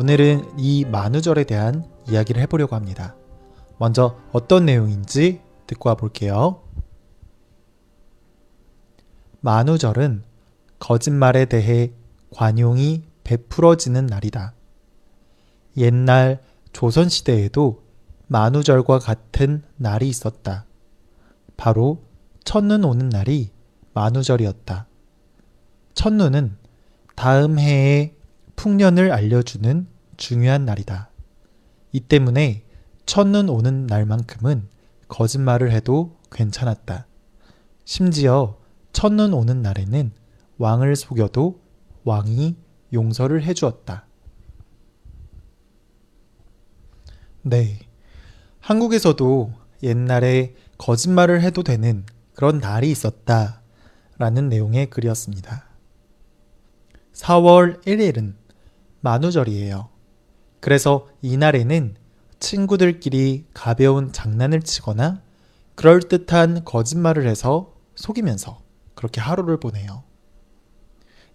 오늘은 이 만우절에 대한 이야기를 해보려고 합니다. 먼저 어떤 내용인지 듣고 와볼게요. 만우절은 거짓말에 대해 관용이 베풀어지는 날이다. 옛날 조선시대에도 만우절과 같은 날이 있었다. 바로 첫눈 오는 날이 만우절이었다. 첫눈은 다음 해의 풍년을 알려주는 중요한 날이다. 이 때문에 첫눈 오는 날만큼은 거짓말을 해도 괜찮았다. 심지어 첫눈 오는 날에는 왕을 속여도 왕이 용서를 해주었다. 네. 한국에서도 옛날에 거짓말을 해도 되는 그런 날이 있었다. 라는 내용의 글이었습니다. 4월 1일은 만우절이에요. 그래서 이날에는 친구들끼리 가벼운 장난을 치거나 그럴듯한 거짓말을 해서 속이면서 그렇게 하루를 보내요.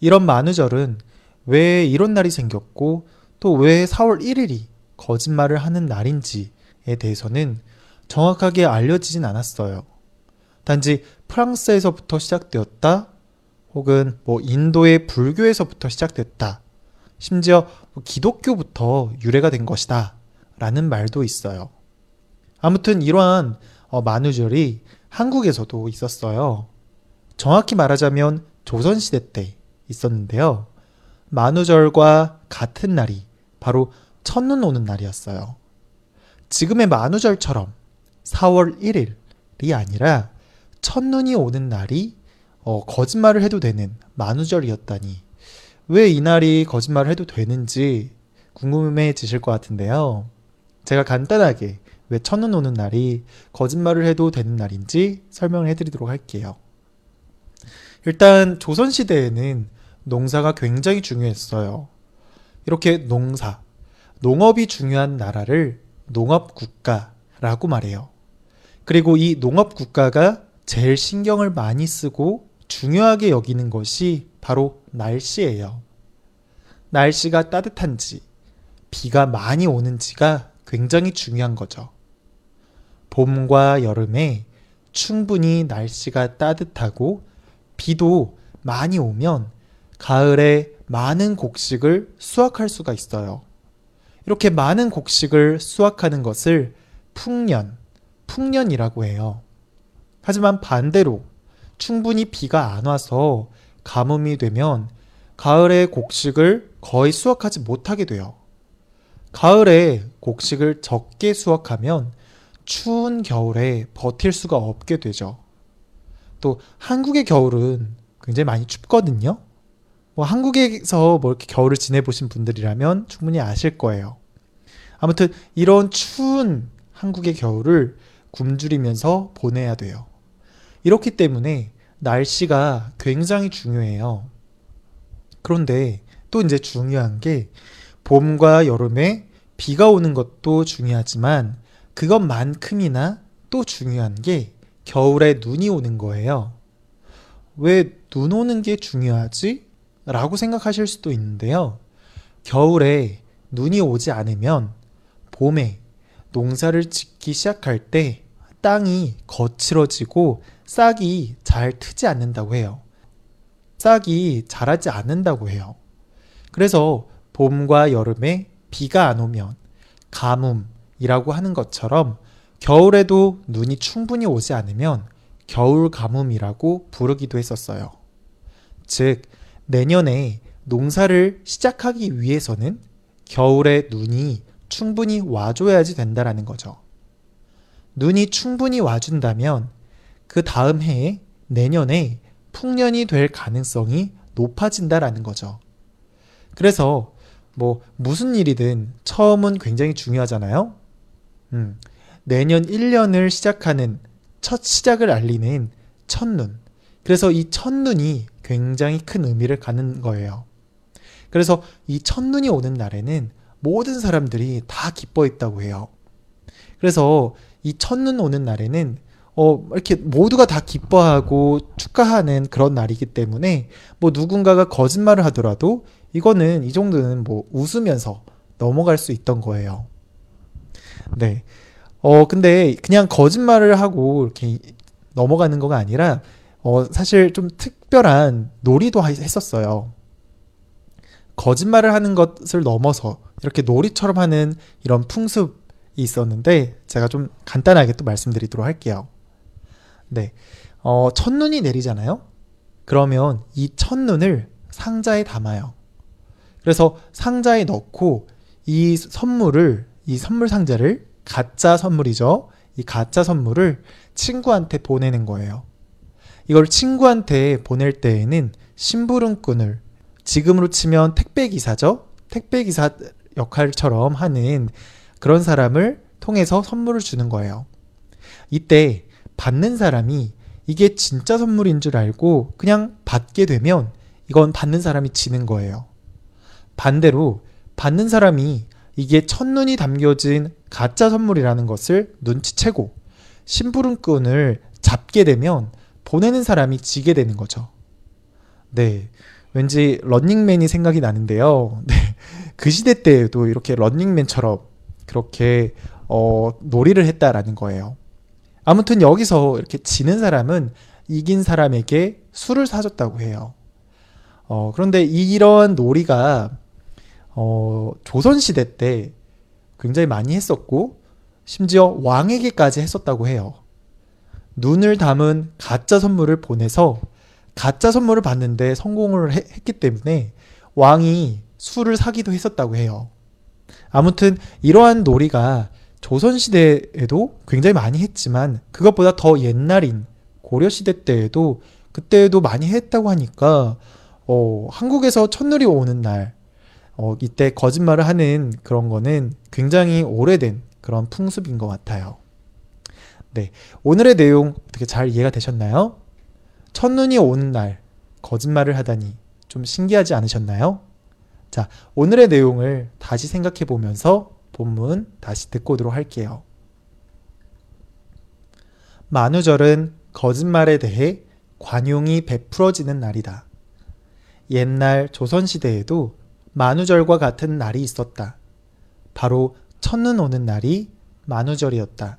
이런 만우절은 왜 이런 날이 생겼고 또 왜 4월 1일이 거짓말을 하는 날인지에 대해서는 정확하게 알려지진 않았어요. 단지 프랑스에서부터 시작되었다 혹은 뭐 인도의 불교에서부터 시작됐다. 심지어 뭐 기독교부터 유래가 된 것이다. 라는 말도 있어요. 아무튼 이러한 어, 만우절이 한국에서도 있었어요. 정확히 말하자면 조선시대 때 있었는데요. 만우절과 같은 날이 바로 첫눈 오는 날이었어요. 지금의 만우절처럼 4월 1일이 아니라 첫눈이 오는 날이 어, 거짓말을 해도 되는 만우절이었다니 왜 이 날이 거짓말을 해도 되는지 궁금해지실 것 같은데요. 제가 간단하게 왜 첫눈 오는 날이 거짓말을 해도 되는 날인지 설명을 해드리도록 할게요. 일단 조선시대에는 농사가 굉장히 중요했어요. 이렇게 농사, 농업이 중요한 나라를 농업국가라고 말해요. 그리고 이 농업국가가 제일 신경을 많이 쓰고 중요하게 여기는 것이 바로 날씨예요. 날씨가 따뜻한지, 비가 많이 오는지가 굉장히 중요한 거죠. 봄과 여름에 충분히 날씨가 따뜻하고 비도 많이 오면 가을에 많은 곡식을 수확할 수가 있어요. 이렇게 많은 곡식을 수확하는 것을 풍년, 풍년이라고 해요. 하지만 반대로 충분히 비가 안 와서 가뭄이 되면 가을에 곡식을 거의 수확하지 못하게 돼요. 가을에 곡식을 적게 수확하면 추운 겨울에 버틸 수가 없게 되죠. 또 한국의 겨울은 굉장히 많이 춥거든요. 뭐 한국에서 뭐 이렇게 겨울을 지내보신 분들이라면 충분히 아실 거예요. 아무튼 이런 추운 한국의 겨울을 굶주리면서 보내야 돼요. 이렇기 때문에 날씨가 굉장히 중요해요. 그런데 또 이제 중요한 게 봄과 여름에 비가 오는 것도 중요하지만 그것만큼이나 또 중요한 게 겨울에 눈이 오는 거예요. 왜 눈 오는 게 중요하지? 라고 생각하실 수도 있는데요. 겨울에 눈이 오지 않으면 봄에 농사를 짓기 시작할 때 땅이 거칠어지고 싹이 잘 트지 않는다고 해요. 싹이 자라지 않는다고 해요. 그래서 봄과 여름에 비가 안 오면 가뭄이라고 하는 것처럼 겨울에도 눈이 충분히 오지 않으면 겨울 가뭄이라고 부르기도 했었어요. 즉, 내년에 농사를 시작하기 위해서는 겨울에 눈이 충분히 와줘야지 된다라는 거죠. 눈이 충분히 와준다면 그 다음 해에 내년에 풍년이 될 가능성이 높아진다라는 거죠. 그래서 뭐 무슨 일이든 처음은 굉장히 중요하잖아요. 음, 내년 1년을 시작하는 첫 시작을 알리는 첫눈. 그래서 이 첫눈이 굉장히 큰 의미를 갖는 거예요. 그래서 이 첫눈이 오는 날에는 모든 사람들이 다 기뻐했다고 해요. 그래서 이 첫눈 오는 날에는 어, 이렇게 모두가 다 기뻐하고 축하하는 그런 날이기 때문에 뭐 누군가가 거짓말을 하더라도 이거는 이 정도는 뭐 웃으면서 넘어갈 수 있던 거예요. 네. 어, 근데 그냥 거짓말을 하고 이렇게 넘어가는 거가 아니라 어, 사실 좀 특별한 놀이도 했었어요. 거짓말을 하는 것을 넘어서 이렇게 놀이처럼 하는 이런 풍습이 있었는데 제가 좀 간단하게 또 말씀드리도록 할게요. 네. 어, 첫눈이 내리잖아요? 그러면 이 첫눈을 상자에 담아요. 그래서 상자에 넣고 이 선물을, 이 선물 상자를 가짜 선물이죠. 이 가짜 선물을 친구한테 보내는 거예요. 이걸 친구한테 보낼 때에는 심부름꾼을 지금으로 치면 택배 기사죠? 택배 기사 역할처럼 하는 그런 사람을 통해서 선물을 주는 거예요. 이때 받는 사람이 이게 진짜 선물인 줄 알고 그냥 받게 되면 이건 받는 사람이 지는 거예요. 반대로 받는 사람이 이게 첫눈이 담겨진 가짜 선물이라는 것을 눈치채고 심부름꾼을 잡게 되면 보내는 사람이 지게 되는 거죠. 네. 왠지 런닝맨이 생각이 나는데요. 네. 그 시대 때에도 이렇게 런닝맨처럼 그렇게 어, 놀이를 했다라는 거예요. 아무튼 여기서 이렇게 지는 사람은 이긴 사람에게 술을 사줬다고 해요. 어, 그런데 이런 놀이가 어, 조선시대 때 굉장히 많이 했었고, 심지어 왕에게까지 했었다고 해요. 눈을 담은 가짜 선물을 보내서 가짜 선물을 받는데 성공을 해, 했기 때문에 왕이 술을 사기도 했었다고 해요. 아무튼 이러한 놀이가 조선시대에도 굉장히 많이 했지만 그것보다 더 옛날인 고려시대 때에도 그때에도 많이 했다고 하니까 어, 한국에서 첫눈이 오는 날 어, 이때 거짓말을 하는 그런 거는 굉장히 오래된 그런 풍습인 것 같아요. 네. 오늘의 내용 어떻게 잘 이해가 되셨나요? 첫눈이 오는 날 거짓말을 하다니 좀 신기하지 않으셨나요? 자, 오늘의 내용을 다시 생각해 보면서 본문 다시 듣고 오도록 할게요. 만우절은 거짓말에 대해 관용이 베풀어지는 날이다. 옛날 조선시대에도 만우절과 같은 날이 있었다. 바로 첫눈 오는 날이 만우절이었다.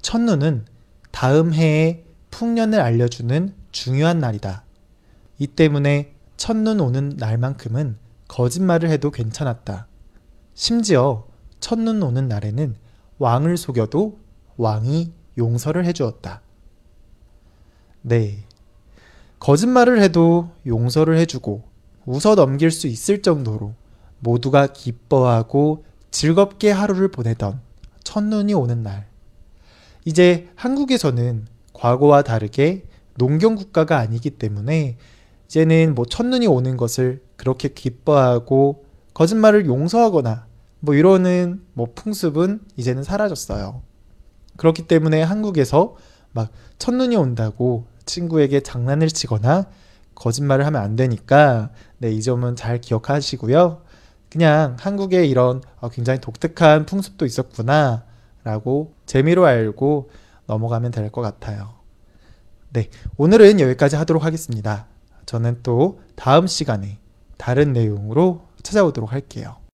첫눈은 다음 해의 풍년을 알려주는 중요한 날이다. 이 때문에 첫눈 오는 날만큼은 거짓말을 해도 괜찮았다. 심지어 첫눈 오는 날에는 왕을 속여도 왕이 용서를 해주었다. 네. 거짓말을 해도 용서를 해주고 웃어 넘길 수 있을 정도로 모두가 기뻐하고 즐겁게 하루를 보내던 첫눈이 오는 날. 이제 한국에서는 과거와 다르게 농경 국가가 아니기 때문에 이제는 뭐 첫눈이 오는 것을 그렇게 기뻐하고 거짓말을 용서하거나 뭐 이러는 뭐 풍습은 이제는 사라졌어요. 그렇기 때문에 한국에서 막 첫눈이 온다고 친구에게 장난을 치거나 거짓말을 하면 안 되니까 네, 이 점은 잘 기억하시고요. 그냥 한국에 이런 어, 굉장히 독특한 풍습도 있었구나 라고 재미로 알고 넘어가면 될 것 같아요. 네, 오늘은 여기까지 하도록 하겠습니다. 저는 또 다음 시간에 다른 내용으로 찾아오도록 할게요.